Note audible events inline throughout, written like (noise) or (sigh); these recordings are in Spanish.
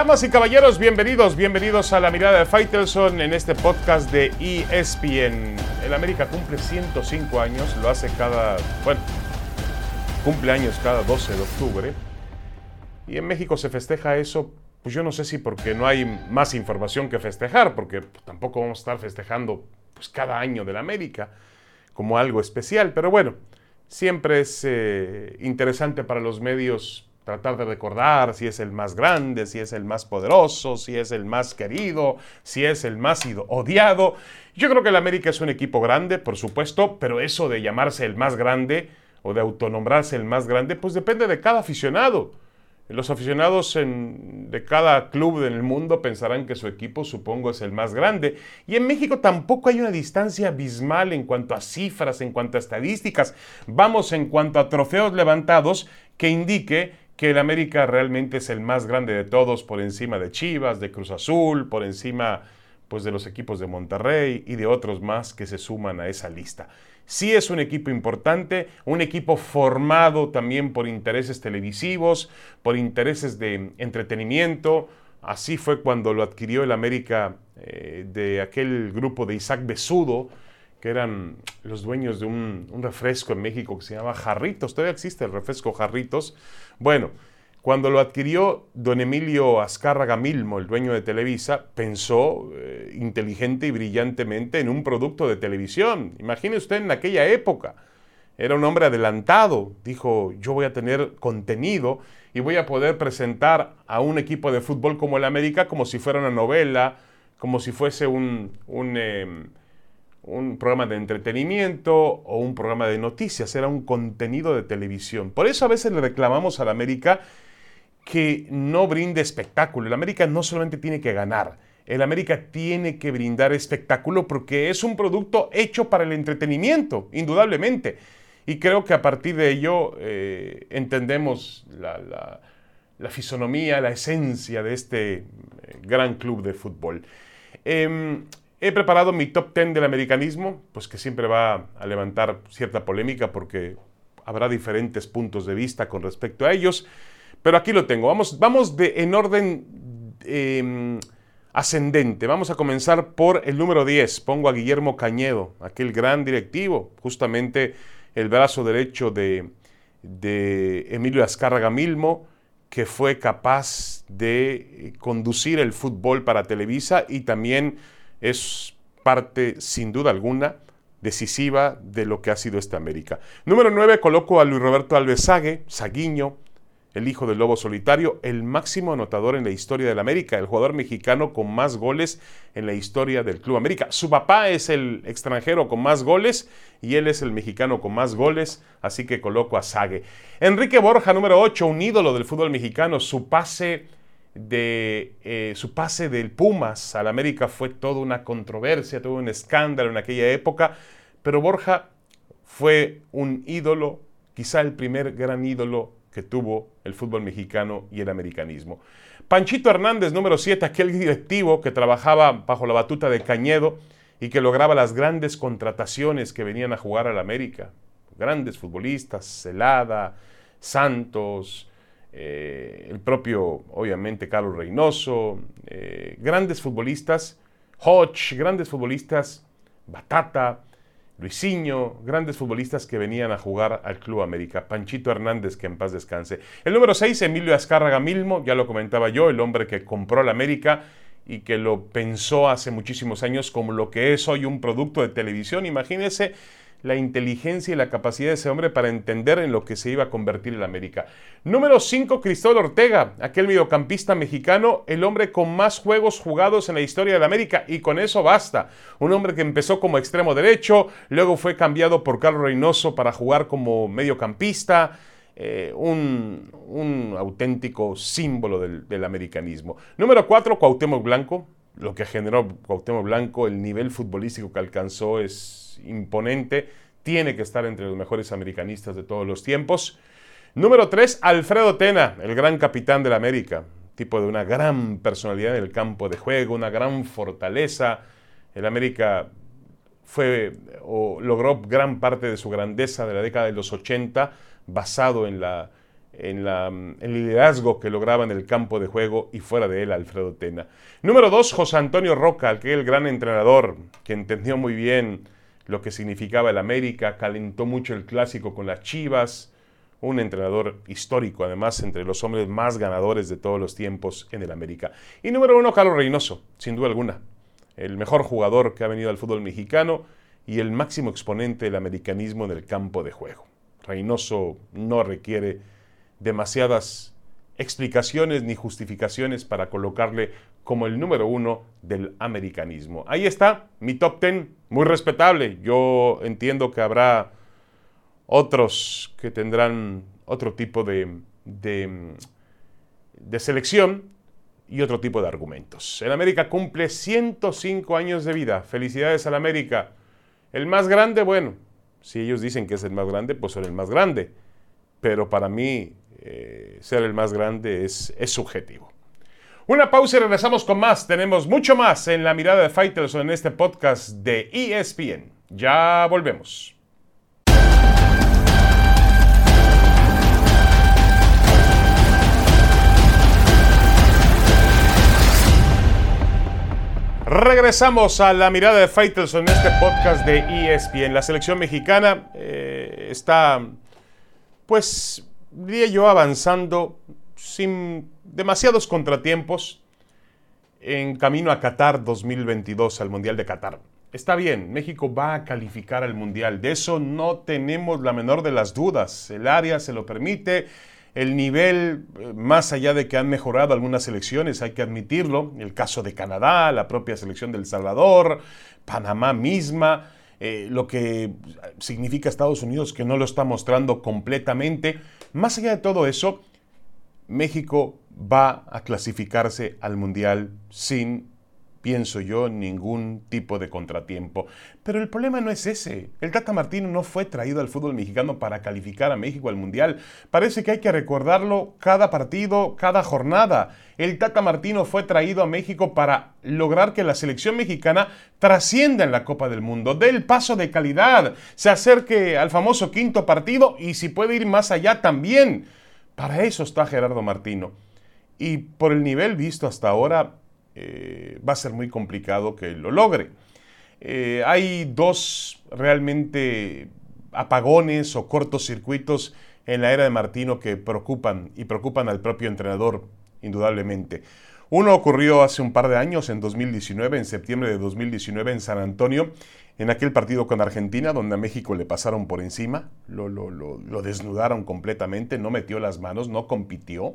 Damas y caballeros, bienvenidos, bienvenidos a la mirada de Faitelson en este podcast de ESPN. El América cumple 105 años, lo hace cada, bueno, cumple años cada 12 de octubre. Y en México se festeja eso, pues yo no sé si porque no hay más información que festejar, porque tampoco vamos a estar festejando pues cada año del América como algo especial, pero bueno, siempre es eh, interesante para los medios tratar de recordar si es el más grande, si es el más poderoso, si es el más querido, si es el más odiado. Yo creo que el América es un equipo grande, por supuesto, pero eso de llamarse el más grande o de autonombrarse el más grande, pues depende de cada aficionado. Los aficionados de cada club en el mundo pensarán que su equipo, supongo, es el más grande. Y en México tampoco hay una distancia abismal en cuanto a cifras, en cuanto a estadísticas. Vamos en cuanto a trofeos levantados que indique que el América realmente es el más grande de todos por encima de Chivas, de Cruz Azul, por encima pues de los equipos de Monterrey y de otros más que se suman a esa lista. Sí es un equipo importante, un equipo formado también por intereses televisivos, por intereses de entretenimiento. Así fue cuando lo adquirió el América eh, de aquel grupo de Isaac Besudo, que eran los dueños de un, refresco en México que se llama Jarritos. Todavía existe el refresco Jarritos. Bueno, cuando lo adquirió don Emilio Azcárraga Milmo, el dueño de Televisa, pensó eh, inteligente y brillantemente en un producto de televisión. Imagine usted en aquella época. Era un hombre adelantado. Dijo, yo voy a tener contenido y voy a poder presentar a un equipo de fútbol como el América como si fuera una novela, como si fuese un... Em, un programa de entretenimiento o un programa de noticias, era un contenido de televisión. Por eso a veces le reclamamos a la América que no brinde espectáculo. El América no solamente tiene que ganar, el América tiene que brindar espectáculo porque es un producto hecho para el entretenimiento, indudablemente. Y creo que a partir de ello eh, entendemos la, fisonomía, la esencia de este eh, gran club de fútbol. Em, He preparado mi top 10 del americanismo, pues que siempre va a levantar cierta polémica porque habrá diferentes puntos de vista con respecto a ellos, pero aquí lo tengo. Vamos, vamos en orden em, ascendente. Vamos a comenzar por el número 10. Pongo a Guillermo Cañedo, aquel gran directivo, justamente el brazo derecho de, Emilio Azcárraga Milmo, que fue capaz de conducir el fútbol para Televisa y también es parte, sin duda alguna, decisiva de lo que ha sido esta América. Número 9, coloco a Luis Roberto Alves Sague, Saguiño, el hijo del lobo solitario, el máximo anotador en la historia del América, el jugador mexicano con más goles en la historia del Club América. Su papá es el extranjero con más goles y él es el mexicano con más goles, así que coloco a Sague. Enrique Borja, número 8, un ídolo del fútbol mexicano, su pase de eh, su pase del Pumas al América fue toda una controversia, todo un escándalo en aquella época, pero Borja fue un ídolo, quizá el primer gran ídolo que tuvo el fútbol mexicano y el americanismo. Panchito Hernández, número 7, aquel directivo que trabajaba bajo la batuta de Cañedo y que lograba las grandes contrataciones que venían a jugar al América. Grandes futbolistas, Celada, Santos, eh, el propio, obviamente, Carlos Reynoso, eh, grandes futbolistas, Hodge, grandes futbolistas, Batata, Luisinho, grandes futbolistas que venían a jugar al Club América. Panchito Hernández, que en paz descanse. El número 6, Emilio Azcárraga Milmo, ya lo comentaba yo, el hombre que compró la América y que lo pensó hace muchísimos años como lo que es hoy un producto de televisión. Imagínense la inteligencia y la capacidad de ese hombre para entender en lo que se iba a convertir el América. Número 5, Cristóbal Ortega, aquel mediocampista mexicano, el hombre con más juegos jugados en la historia del América, y con eso basta. Un hombre que empezó como extremo derecho, luego fue cambiado por Carlos Reynoso para jugar como mediocampista. Eh, un, auténtico símbolo del, del americanismo. Número 4, Cuauhtémoc Blanco. Lo que generó Cuauhtémoc Blanco, el nivel futbolístico que alcanzó es imponente, tiene que estar entre los mejores americanistas de todos los tiempos. Número 3, Alfredo Tena, el gran capitán de la América, tipo de una gran personalidad en el campo de juego, una gran fortaleza. El América fue o logró gran parte de su grandeza de la década de los 80 basado en la en, la, el liderazgo que lograba en el campo de juego y fuera de él Alfredo Tena. Número dos, José Antonio Roca, aquel gran entrenador que entendió muy bien lo que significaba el América, calentó mucho el clásico con las Chivas, un entrenador histórico, además, entre los hombres más ganadores de todos los tiempos en el América. Y número uno, Carlos Reynoso, sin duda alguna, el mejor jugador que ha venido al fútbol mexicano y el máximo exponente del americanismo en el campo de juego. Reynoso no requiere demasiadas explicaciones ni justificaciones para colocarle como el número uno del americanismo. Ahí está mi top ten, muy respetable. Yo entiendo que habrá otros que tendrán otro tipo de, de, selección y otro tipo de argumentos. El América cumple 105 años de vida. Felicidades al América. El más grande, bueno, si ellos dicen que es el más grande, pues son el más grande. Pero para mí, eh, ser el más grande es, es subjetivo. Una pausa y regresamos con más. Tenemos mucho más en la mirada de Fighters en este podcast de ESPN. Ya volvemos. Regresamos a la mirada de Fighters en este podcast de ESPN. La selección mexicana eh, está, pues, diría yo, avanzando sin demasiados contratiempos en camino a Qatar 2022, al Mundial de Qatar. Está bien, México va a calificar al Mundial, de eso no tenemos la menor de las dudas. El área se lo permite, el nivel, eh, más allá de que han mejorado algunas selecciones, hay que admitirlo, el caso de Canadá, la propia selección del Salvador, Panamá misma, eh, lo que significa Estados Unidos que no lo está mostrando completamente. Más allá de todo eso, México va a clasificarse al Mundial sin pienso yo, ningún tipo de contratiempo. Pero el problema no es ese. El Tata Martino no fue traído al fútbol mexicano para calificar a México al Mundial. Parece que hay que recordarlo cada partido, cada jornada. El Tata Martino fue traído a México para lograr que la selección mexicana trascienda en la Copa del Mundo, dé el paso de calidad, se acerque al famoso quinto partido y si puede ir más allá también. Para eso está Gerardo Martino. Y por el nivel visto hasta ahora, eh, va a ser muy complicado que lo logre. Eh, hay dos realmente apagones o cortocircuitos en la era de Martino que preocupan y preocupan al propio entrenador, indudablemente. Uno ocurrió hace un par de años, en 2019, en septiembre de 2019, en San Antonio, en aquel partido con Argentina, donde a México le pasaron por encima, lo, lo desnudaron completamente, no metió las manos, no compitió.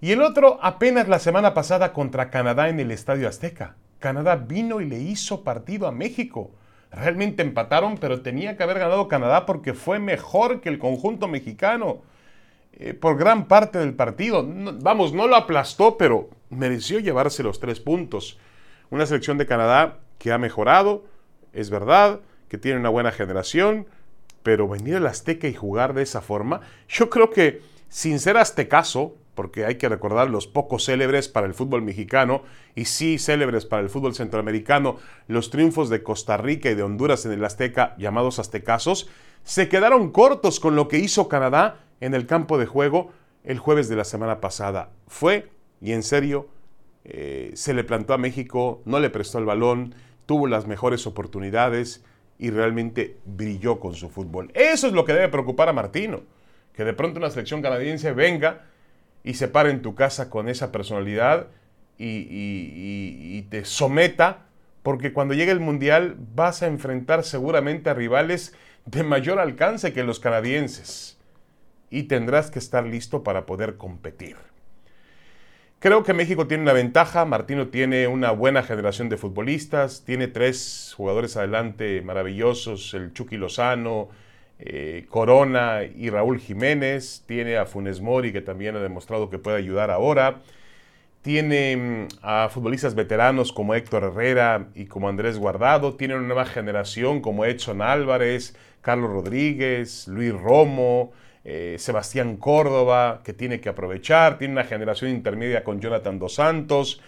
Y el otro apenas la semana pasada contra Canadá en el Estadio Azteca. Canadá vino y le hizo partido a México. Realmente empataron, pero tenía que haber ganado Canadá porque fue mejor que el conjunto mexicano eh, por gran parte del partido. vamos, no lo aplastó, pero mereció llevarse los tres puntos. Una selección de Canadá que ha mejorado, es verdad, que tiene una buena generación, pero venir al Azteca y jugar de esa forma, yo creo que sin ser aztecaso, porque hay que recordar los pocos célebres para el fútbol mexicano y sí célebres para el fútbol centroamericano, los triunfos de Costa Rica y de Honduras en el Azteca, llamados aztecazos, se quedaron cortos con lo que hizo Canadá en el campo de juego el jueves de la semana pasada. Fue, y en serio, eh, se le plantó a México, no le prestó el balón, tuvo las mejores oportunidades y realmente brilló con su fútbol. Eso es lo que debe preocupar a Martino, que de pronto una selección canadiense venga y se pare en tu casa con esa personalidad y, te someta, porque cuando llegue el Mundial vas a enfrentar seguramente a rivales de mayor alcance que los canadienses y tendrás que estar listo para poder competir. Creo que México tiene una ventaja, Martino tiene una buena generación de futbolistas, tiene tres jugadores adelante maravillosos, el Chucky Lozano, eh, Corona y Raúl Jiménez, tiene a Funes Mori que también ha demostrado que puede ayudar ahora, tiene mm, a futbolistas veteranos como Héctor Herrera y como Andrés Guardado, tiene una nueva generación como Edson Álvarez, Carlos Rodríguez, Luis Romo, eh, Sebastián Córdoba, que tiene que aprovechar, tiene una generación intermedia con Jonathan Dos Santos,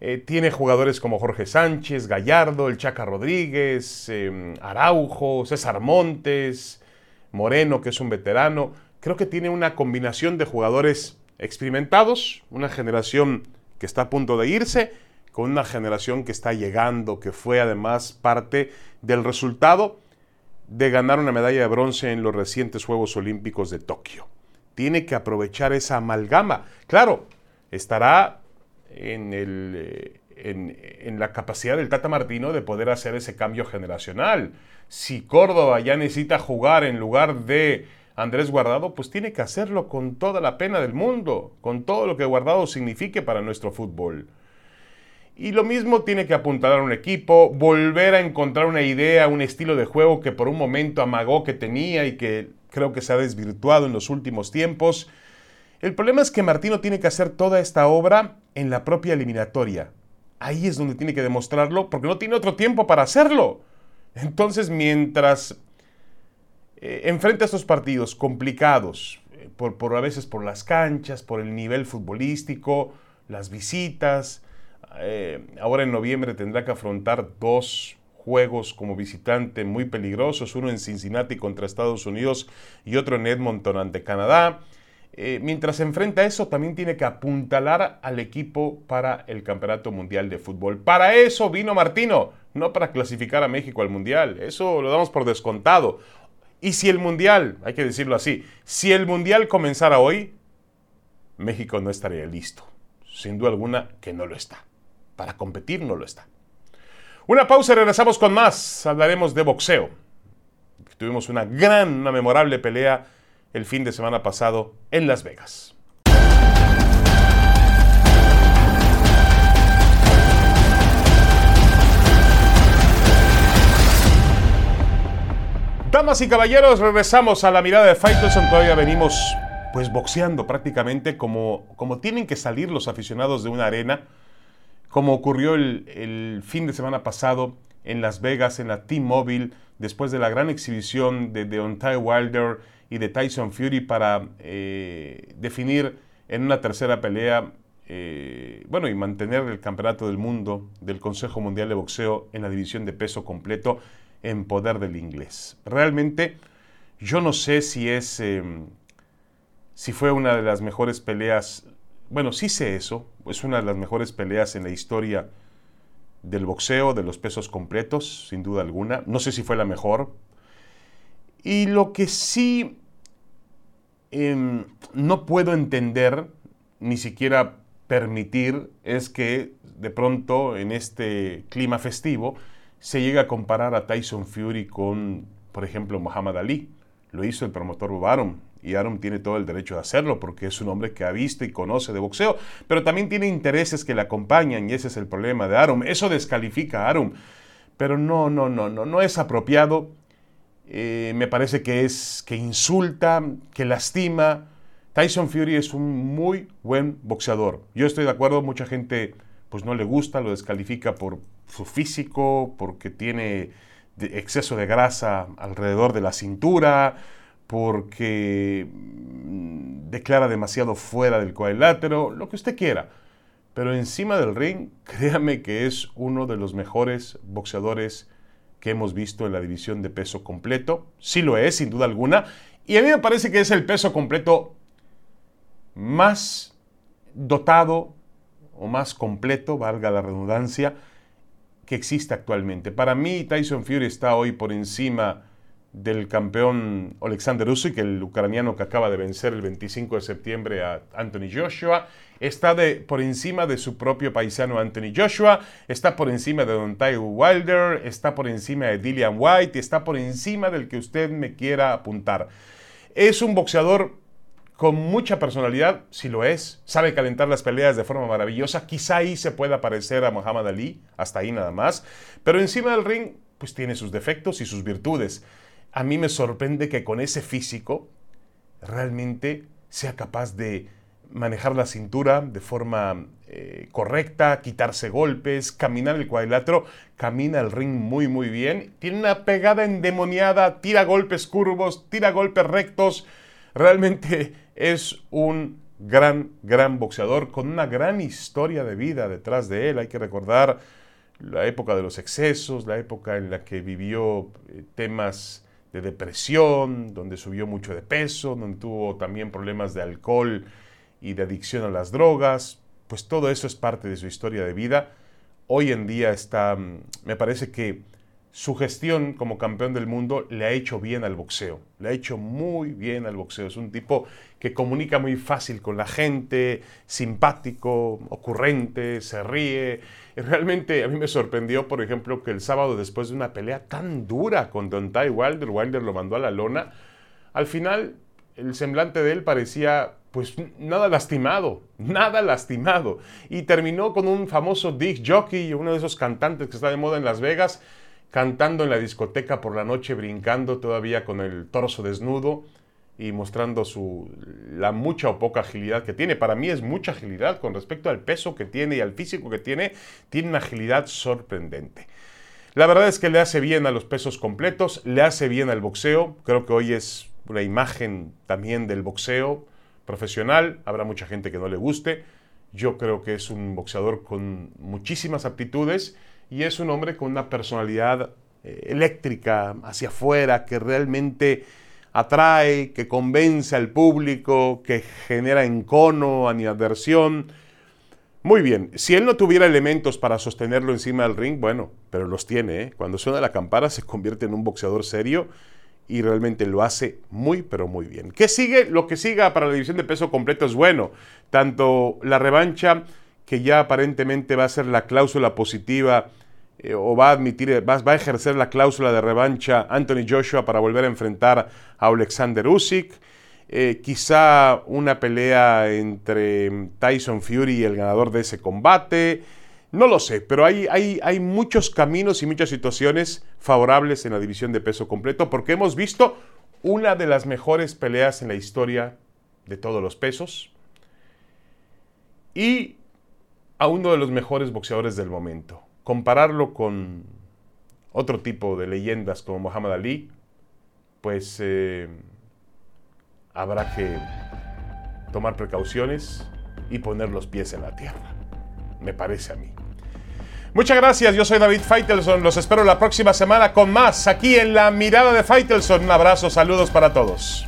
eh, tiene jugadores como Jorge Sánchez, Gallardo, el Chaca Rodríguez, em, Araujo, César Montes, Moreno, que es un veterano. creo que tiene una combinación de jugadores experimentados, una generación que está a punto de irse, con una generación que está llegando, que fue además parte del resultado de ganar una medalla de bronce en los recientes Juegos Olímpicos de Tokio. Tiene que aprovechar esa amalgama. Claro, estará eh, en, la capacidad del Tata Martino de poder hacer ese cambio generacional. Si Córdoba ya necesita jugar en lugar de Andrés Guardado, pues tiene que hacerlo con toda la pena del mundo, con todo lo que Guardado signifique para nuestro fútbol. Y lo mismo tiene que apuntar a un equipo, volver a encontrar una idea, un estilo de juego que por un momento amagó que tenía y que creo que se ha desvirtuado en los últimos tiempos. El problema es que Martino tiene que hacer toda esta obra en la propia eliminatoria. Ahí es donde tiene que demostrarlo porque no tiene otro tiempo para hacerlo. Entonces, mientras eh, enfrenta estos partidos complicados, eh, por a veces por las canchas, por el nivel futbolístico, las visitas, eh, ahora en noviembre tendrá que afrontar dos juegos como visitante muy peligrosos, uno en Cincinnati contra Estados Unidos y otro en Edmonton ante Canadá. Eh, mientras se enfrenta a eso, también tiene que apuntalar al equipo para el Campeonato Mundial de Fútbol. Para eso vino Martino, no para clasificar a México al Mundial. Eso lo damos por descontado. Y si el Mundial, hay que decirlo así, si el Mundial comenzara hoy, México no estaría listo. Sin duda alguna que no lo está para competir no lo está. Una pausa y regresamos con más. Hablaremos de boxeo. Tuvimos una gran, una memorable pelea el fin de semana pasado en Las Vegas. Damas y caballeros, regresamos a la mirada de Faitelson. Todavía venimos pues boxeando prácticamente como, como tienen que salir los aficionados de una arena como ocurrió el, fin de semana pasado en Las Vegas, en la T-Mobile, después de la gran exhibición de Deontay Wilder y de Tyson Fury para eh, definir en una tercera pelea, eh, bueno, y mantener el campeonato del mundo del Consejo Mundial de Boxeo en la división de peso completo en poder del inglés. Realmente, yo no sé si es, em, si fue una de las mejores peleas bueno, sí sé eso. Es una de las mejores peleas en la historia del boxeo, de los pesos completos, sin duda alguna. No sé si fue la mejor. Y lo que sí em, no puedo entender, ni siquiera permitir, es que de pronto en este clima festivo se llegue a comparar a Tyson Fury con, por ejemplo, Muhammad Ali. Lo hizo el promotor Bob y Arum tiene todo el derecho de hacerlo porque es un hombre que ha visto y conoce de boxeo, pero también tiene intereses que le acompañan y ese es el problema de Arum. Eso descalifica a Arum, pero no, no, no, no, no es apropiado. Eh, me parece que es que insulta, que lastima. Tyson Fury es un muy buen boxeador. Yo estoy de acuerdo, mucha gente pues no le gusta, lo descalifica por su físico, porque tiene exceso de grasa alrededor de la cintura, porque mm, declara demasiado fuera del cuadrilátero, lo que usted quiera. Pero encima del ring, (laughs) créame que es uno de los mejores boxeadores que hemos visto en la división de peso completo. Sí lo es, sin duda alguna. Y a mí me parece que es el peso completo más dotado o más completo, valga la redundancia, que existe actualmente. Para mí, Tyson Fury está hoy por encima del campeón Alexander Usyk, el ucraniano que acaba de vencer el 25 de septiembre a Anthony Joshua, está por encima de su propio paisano Anthony Joshua, está por encima de Don Ty Wilder, está por encima de Dillian White, está por encima del que usted me quiera apuntar. Es un boxeador con mucha personalidad, si lo es, sabe calentar las peleas de forma maravillosa, quizá ahí se pueda parecer a Muhammad Ali, hasta ahí nada más, pero encima del ring pues tiene sus defectos y sus virtudes a mí me sorprende que con ese físico realmente sea capaz de manejar la cintura de forma eh, correcta, quitarse golpes, caminar el cuadrilátero, camina el ring muy muy bien, tiene una pegada endemoniada, tira golpes curvos, tira golpes rectos, realmente es un gran, gran boxeador con una gran historia de vida detrás de él, hay que recordar la época de los excesos, la época en la que vivió eh, temas de depresión, donde subió mucho de peso, donde tuvo también problemas de alcohol y de adicción a las drogas, pues todo eso es parte de su historia de vida. Hoy en día está, mm, me parece que su gestión como campeón del mundo le ha hecho bien al boxeo, le ha hecho muy bien al boxeo. Es un tipo que comunica muy fácil con la gente, simpático, ocurrente, se ríe. Realmente a mí me sorprendió, por ejemplo, que el sábado después de una pelea tan dura con Ty Wilder, Wilder lo mandó a la lona, al final el semblante de él parecía pues nada lastimado, nada lastimado. Y terminó con un famoso Dick Jockey, uno de esos cantantes que está de moda en Las Vegas, cantando en la discoteca por la noche, brincando todavía con el torso desnudo y mostrando su, la mucha o poca agilidad que tiene. Para mí es mucha agilidad con respecto al peso que tiene y al físico que tiene, tiene una agilidad sorprendente. La verdad es que le hace bien a los pesos completos, le hace bien al boxeo, creo que hoy es una imagen también del boxeo profesional, habrá mucha gente que no le guste, yo creo que es un boxeador con muchísimas aptitudes y es un hombre con una personalidad eh, eléctrica hacia afuera que realmente atrae, que convence al público, que genera encono, animadversión. Muy bien, si él no tuviera elementos para sostenerlo encima del ring, bueno, pero los tiene. ¿eh? Cuando suena la campana se convierte en un boxeador serio y realmente lo hace muy, pero muy bien. ¿Qué sigue? Lo que siga para la división de peso completo es bueno. Tanto la revancha, que ya aparentemente va a ser la cláusula positiva eh, o va a admitir, va, a ejercer la cláusula de revancha Anthony Joshua para volver a enfrentar a Alexander Usyk. Eh, quizá una pelea entre Tyson Fury y el ganador de ese combate. No lo sé, pero hay, hay, hay muchos caminos y muchas situaciones favorables en la división de peso completo porque hemos visto una de las mejores peleas en la historia de todos los pesos y a uno de los mejores boxeadores del momento compararlo con otro tipo de leyendas como Muhammad Ali, pues eh, habrá que tomar precauciones y poner los pies en la tierra, me parece a mí. Muchas gracias, yo soy David Feitelson, los espero la próxima semana con más aquí en la mirada de Feitelson. Un abrazo, saludos para todos.